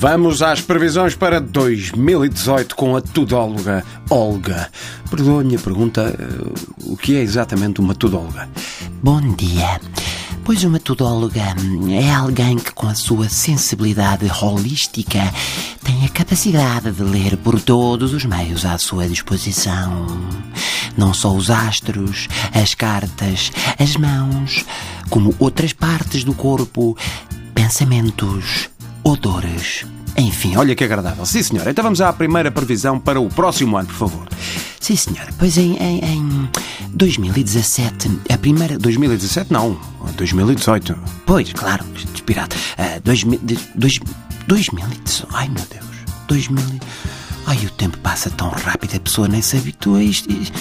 Vamos às previsões para 2018 com a tudóloga Olga. Perdoa a minha pergunta, eh, o que é exatamente uma tudóloga? Bom dia. Pois uma tudóloga é alguém que, com a sua sensibilidade holística, tem a capacidade de ler por todos os meios à sua disposição. Não só os astros, as cartas, as mãos, como outras partes do corpo, pensamentos, odores. Enfim, olha que agradável. Sim, senhora. Então vamos à primeira previsão para o próximo ano, por favor. Sim, senhora. Pois em, em, em 2017, a primeira. 2017 não, 2018. Pois, claro, inspirado. Uh, 2000, dois, 2018. Ai meu Deus. 2000. Ai, o tempo passa tão rápido, a pessoa nem se habitua a isto. isto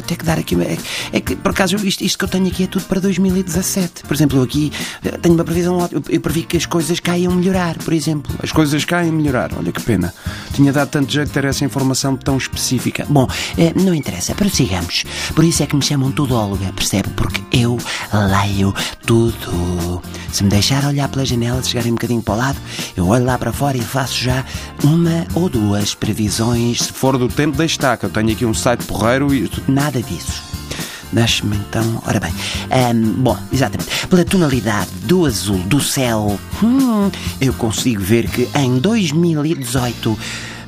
vou ter que dar aqui. É, é que, por acaso, isto, isto, que eu tenho aqui é tudo para 2017. Por exemplo, eu aqui eh, tenho uma previsão. Eu, eu previ que as coisas caiam melhorar, por exemplo. As coisas caem melhorar, olha que pena. Tinha dado tanto jeito de ter essa informação tão específica. Bom, eh, não interessa, prossigamos. Por isso é que me chamam tudóloga, percebe? Porque eu leio tudo. Se me deixar olhar pela janela, se chegarem um bocadinho para o lado, eu olho lá para fora e faço já uma ou duas previsões. Se for do tempo da estaca, eu tenho aqui um site porreiro e. Nada disso. Deixe-me então. Ora bem. Um, bom, exatamente. Pela tonalidade do azul do céu, hum, eu consigo ver que em 2018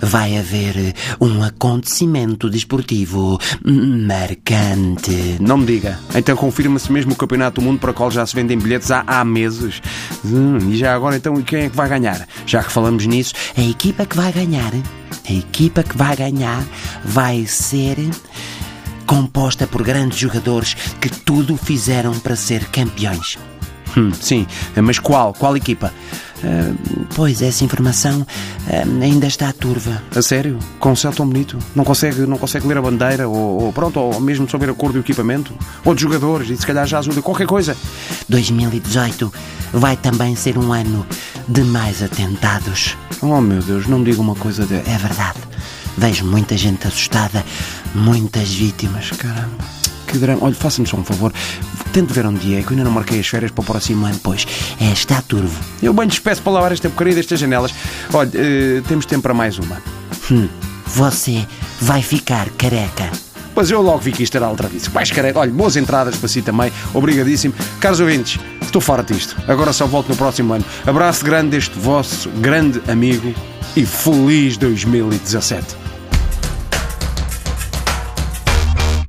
vai haver um acontecimento desportivo marcante. Não me diga. Então confirma-se mesmo o Campeonato do Mundo para o qual já se vendem bilhetes há, há meses. Hum, e já agora, então, quem é que vai ganhar? Já que falamos nisso, a equipa que vai ganhar, a equipa que vai ganhar vai ser composta por grandes jogadores que tudo fizeram para ser campeões. Hum, sim, mas qual? Qual equipa? Uh, pois, essa informação uh, ainda está turva. A sério? Com um céu tão bonito? Não consegue, não consegue ler a bandeira? Ou, ou pronto, ou mesmo saber a cor do equipamento? Ou de jogadores? E se calhar já ajuda qualquer coisa? 2018 vai também ser um ano de mais atentados. Oh meu Deus, não me diga uma coisa de... É verdade. Vejo muita gente assustada, muitas vítimas. Caramba, que drama. Olha, faça-me só um favor. Tente ver onde é, que eu ainda não marquei as férias para o próximo ano. Pois, é, está turvo. Eu bem despeço para lavar esta porcaria destas janelas. Olha, uh, temos tempo para mais uma. Hum, você vai ficar careca. Pois eu logo vi que isto era aldrabice. Mais careca. Olha, boas entradas para si também. Obrigadíssimo. Caros ouvintes, estou fora disto. Agora só volto no próximo ano. Abraço grande deste vosso grande amigo e feliz 2017.